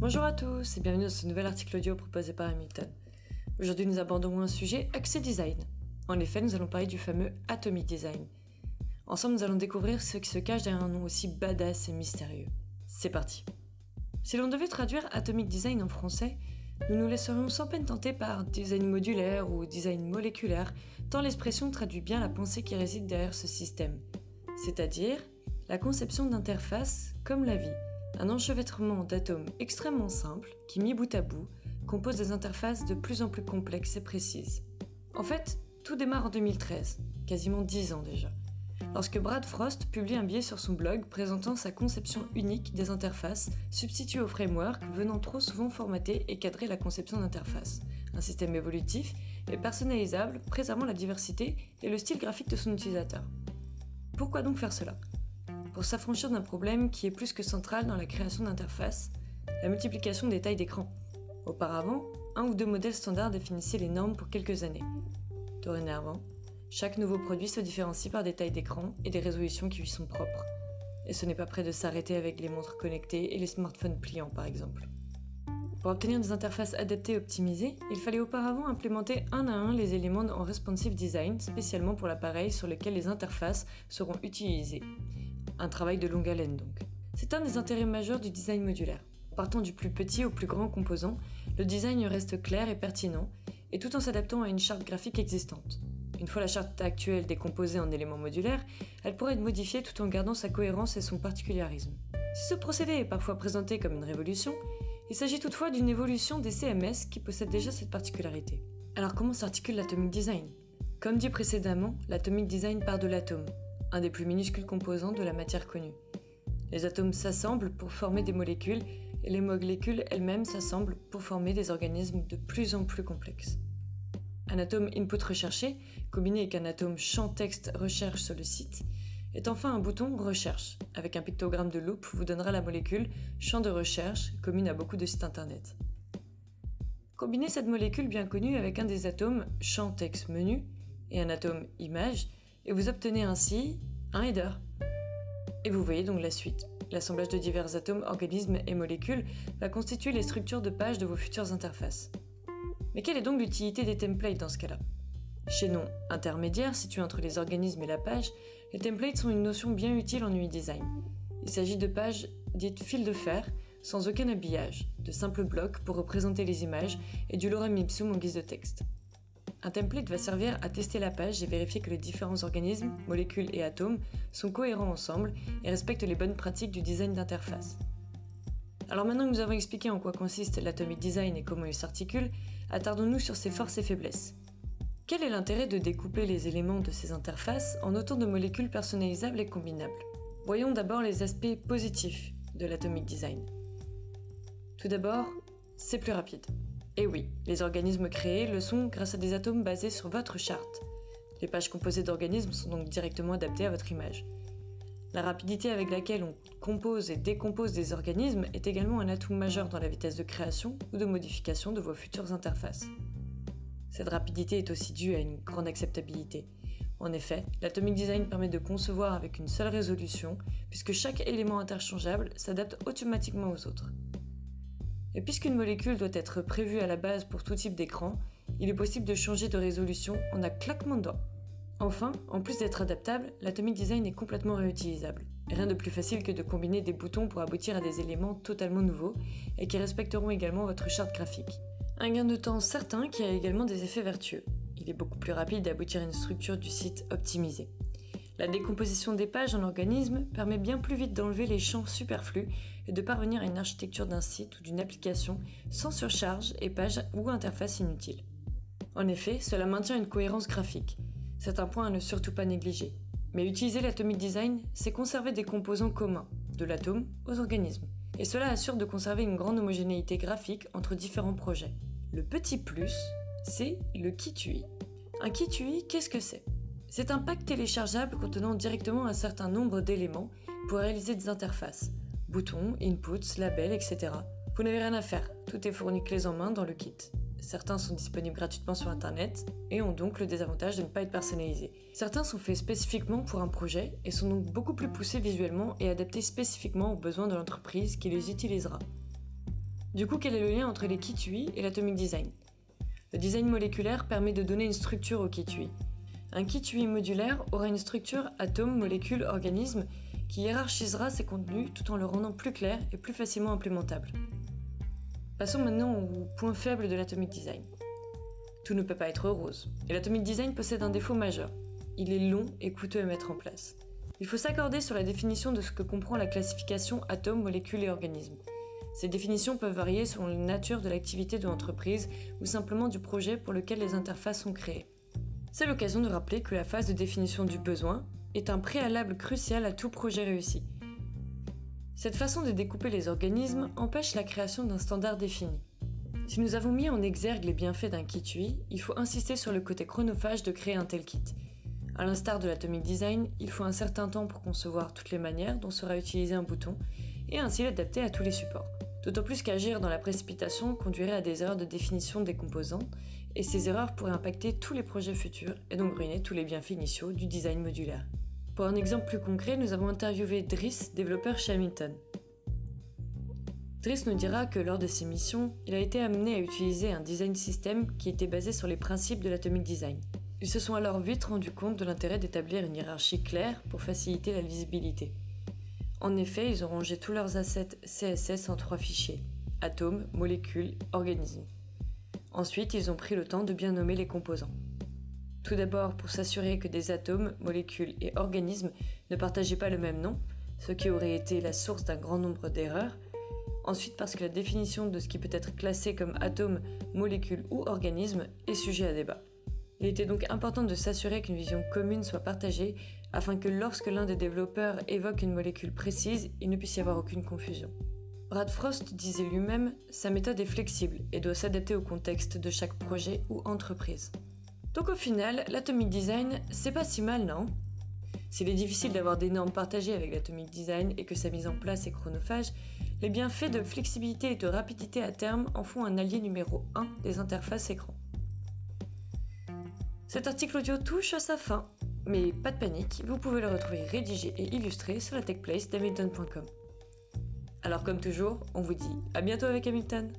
Bonjour à tous et bienvenue dans ce nouvel article audio proposé par Hamilton. Aujourd'hui nous abordons un sujet accès design. En effet, nous allons parler du fameux Atomic Design. Ensemble, nous allons découvrir ce qui se cache derrière un nom aussi badass et mystérieux. C'est parti. Si l'on devait traduire Atomic Design en français, nous nous laisserions sans peine tenter par design modulaire ou design moléculaire, tant l'expression traduit bien la pensée qui réside derrière ce système, c'est-à-dire la conception d'interfaces comme la vie, un enchevêtrement d'atomes extrêmement simples qui, mis bout à bout, composent des interfaces de plus en plus complexes et précises. En fait, tout démarre en 2013, quasiment 10 ans déjà, lorsque Brad Frost publie un billet sur son blog présentant sa conception unique des interfaces substituées au framework venant trop souvent formater et cadrer la conception d'interface, un système évolutif et personnalisable préservant la diversité et le style graphique de son utilisateur. Pourquoi donc faire cela? Pour s'affranchir d'un problème qui est plus que central dans la création d'interfaces, la multiplication des tailles d'écran. Auparavant, un ou deux modèles standards définissaient les normes pour quelques années. Dorénavant, chaque nouveau produit se différencie par des tailles d'écran et des résolutions qui lui sont propres. Et ce n'est pas près de s'arrêter avec les montres connectées et les smartphones pliants par exemple. Pour obtenir des interfaces adaptées et optimisées, il fallait auparavant implémenter un à un les éléments en responsive design spécialement pour l'appareil sur lequel les interfaces seront utilisées. Un travail de longue haleine donc. C'est un des intérêts majeurs du design modulaire. Partant du plus petit au plus grand composant, le design reste clair et pertinent, et tout en s'adaptant à une charte graphique existante. Une fois la charte actuelle décomposée en éléments modulaires, elle pourrait être modifiée tout en gardant sa cohérence et son particularisme. Si ce procédé est parfois présenté comme une révolution, il s'agit toutefois d'une évolution des CMS qui possèdent déjà cette particularité. Alors comment s'articule l'atomic design? Comme dit précédemment, l'atomic design part de l'atome, un des plus minuscules composants de la matière connue. Les atomes s'assemblent pour former des molécules et les molécules elles-mêmes s'assemblent pour former des organismes de plus en plus complexes. Un atome input recherché, combiné avec un atome champ texte recherche sur le site, est enfin un bouton recherche, avec un pictogramme de loupe vous donnera la molécule champ de recherche, commune à beaucoup de sites internet. Combinez cette molécule bien connue avec un des atomes champ texte menu et un atome image, et vous obtenez ainsi un header. Et vous voyez donc la suite. L'assemblage de divers atomes, organismes et molécules va constituer les structures de page de vos futures interfaces. Mais quelle est donc l'utilité des templates dans ce cas-là? Chez nom intermédiaire situé entre les organismes et la page, les templates sont une notion bien utile en UI design. Il s'agit de pages dites fil de fer, sans aucun habillage, de simples blocs pour représenter les images et du lorem ipsum en guise de texte. Un template va servir à tester la page et vérifier que les différents organismes, molécules et atomes sont cohérents ensemble et respectent les bonnes pratiques du design d'interface. Alors maintenant que nous avons expliqué en quoi consiste l'atomic design et comment il s'articule, attardons-nous sur ses forces et faiblesses. Quel est l'intérêt de découper les éléments de ces interfaces en autant de molécules personnalisables et combinables? Voyons d'abord les aspects positifs de l'atomic design. Tout d'abord, c'est plus rapide. Et oui, les organismes créés le sont grâce à des atomes basés sur votre charte. Les pages composées d'organismes sont donc directement adaptées à votre image. La rapidité avec laquelle on compose et décompose des organismes est également un atout majeur dans la vitesse de création ou de modification de vos futures interfaces. Cette rapidité est aussi due à une grande acceptabilité. En effet, l'Atomic Design permet de concevoir avec une seule résolution, puisque chaque élément interchangeable s'adapte automatiquement aux autres. Et puisqu'une molécule doit être prévue à la base pour tout type d'écran, il est possible de changer de résolution en un claquement de doigts. Enfin, en plus d'être adaptable, l'Atomic Design est complètement réutilisable. Rien de plus facile que de combiner des boutons pour aboutir à des éléments totalement nouveaux et qui respecteront également votre charte graphique. Un gain de temps certain qui a également des effets vertueux. Il est beaucoup plus rapide d'aboutir à une structure du site optimisée. La décomposition des pages en organisme permet bien plus vite d'enlever les champs superflus et de parvenir à une architecture d'un site ou d'une application sans surcharge et pages ou interfaces inutiles. En effet, cela maintient une cohérence graphique. C'est un point à ne surtout pas négliger. Mais utiliser l'atomic design, c'est conserver des composants communs, de l'atome aux organismes. Et cela assure de conserver une grande homogénéité graphique entre différents projets. Le petit plus, c'est le kit UI. Un kit UI, qu'est-ce que c'est? C'est un pack téléchargeable contenant directement un certain nombre d'éléments pour réaliser des interfaces. Boutons, inputs, labels, etc. Vous n'avez rien à faire, tout est fourni clés en main dans le kit. Certains sont disponibles gratuitement sur Internet et ont donc le désavantage de ne pas être personnalisés. Certains sont faits spécifiquement pour un projet et sont donc beaucoup plus poussés visuellement et adaptés spécifiquement aux besoins de l'entreprise qui les utilisera. Du coup, quel est le lien entre les kits UI et l'atomic design? Le design moléculaire permet de donner une structure au kit UI. Un kit UI modulaire aura une structure atome, molécule, organisme qui hiérarchisera ses contenus tout en le rendant plus clair et plus facilement implémentable. Passons maintenant au point faible de l'atomic design. Tout ne peut pas être rose, et l'atomic design possède un défaut majeur. Il est long et coûteux à mettre en place. Il faut s'accorder sur la définition de ce que comprend la classification atome, molécule et organisme. Ces définitions peuvent varier selon la nature de l'activité de l'entreprise ou simplement du projet pour lequel les interfaces sont créées. C'est l'occasion de rappeler que la phase de définition du besoin est un préalable crucial à tout projet réussi. Cette façon de découper les organismes empêche la création d'un standard défini. Si nous avons mis en exergue les bienfaits d'un kit UI, il faut insister sur le côté chronophage de créer un tel kit. A l'instar de l'atomic design, il faut un certain temps pour concevoir toutes les manières dont sera utilisé un bouton et ainsi l'adapter à tous les supports. D'autant plus qu'agir dans la précipitation conduirait à des erreurs de définition des composants, et ces erreurs pourraient impacter tous les projets futurs et donc ruiner tous les bienfaits initiaux du design modulaire. Pour un exemple plus concret, nous avons interviewé Driss, développeur chez Hamilton. Driss nous dira que lors de ses missions, il a été amené à utiliser un design system qui était basé sur les principes de l'atomic design. Ils se sont alors vite rendus compte de l'intérêt d'établir une hiérarchie claire pour faciliter la lisibilité. En effet, ils ont rangé tous leurs assets CSS en trois fichiers atomes, molécules, organismes. Ensuite, ils ont pris le temps de bien nommer les composants. Tout d'abord pour s'assurer que des atomes, molécules et organismes ne partageaient pas le même nom, ce qui aurait été la source d'un grand nombre d'erreurs. Ensuite parce que la définition de ce qui peut être classé comme atome, molécule ou organisme est sujet à débat. Il était donc important de s'assurer qu'une vision commune soit partagée afin que lorsque l'un des développeurs évoque une molécule précise, il ne puisse y avoir aucune confusion. Brad Frost disait lui-même, sa méthode est flexible et doit s'adapter au contexte de chaque projet ou entreprise. Donc au final, l'atomic design, c'est pas si mal, non? S'il est difficile d'avoir des normes partagées avec l'atomic design et que sa mise en place est chronophage, les bienfaits de flexibilité et de rapidité à terme en font un allié numéro 1 des interfaces écran. Cet article audio touche à sa fin, mais pas de panique, vous pouvez le retrouver rédigé et illustré sur la techplace d'Hamilton.com. Alors comme toujours, on vous dit à bientôt avec Hamilton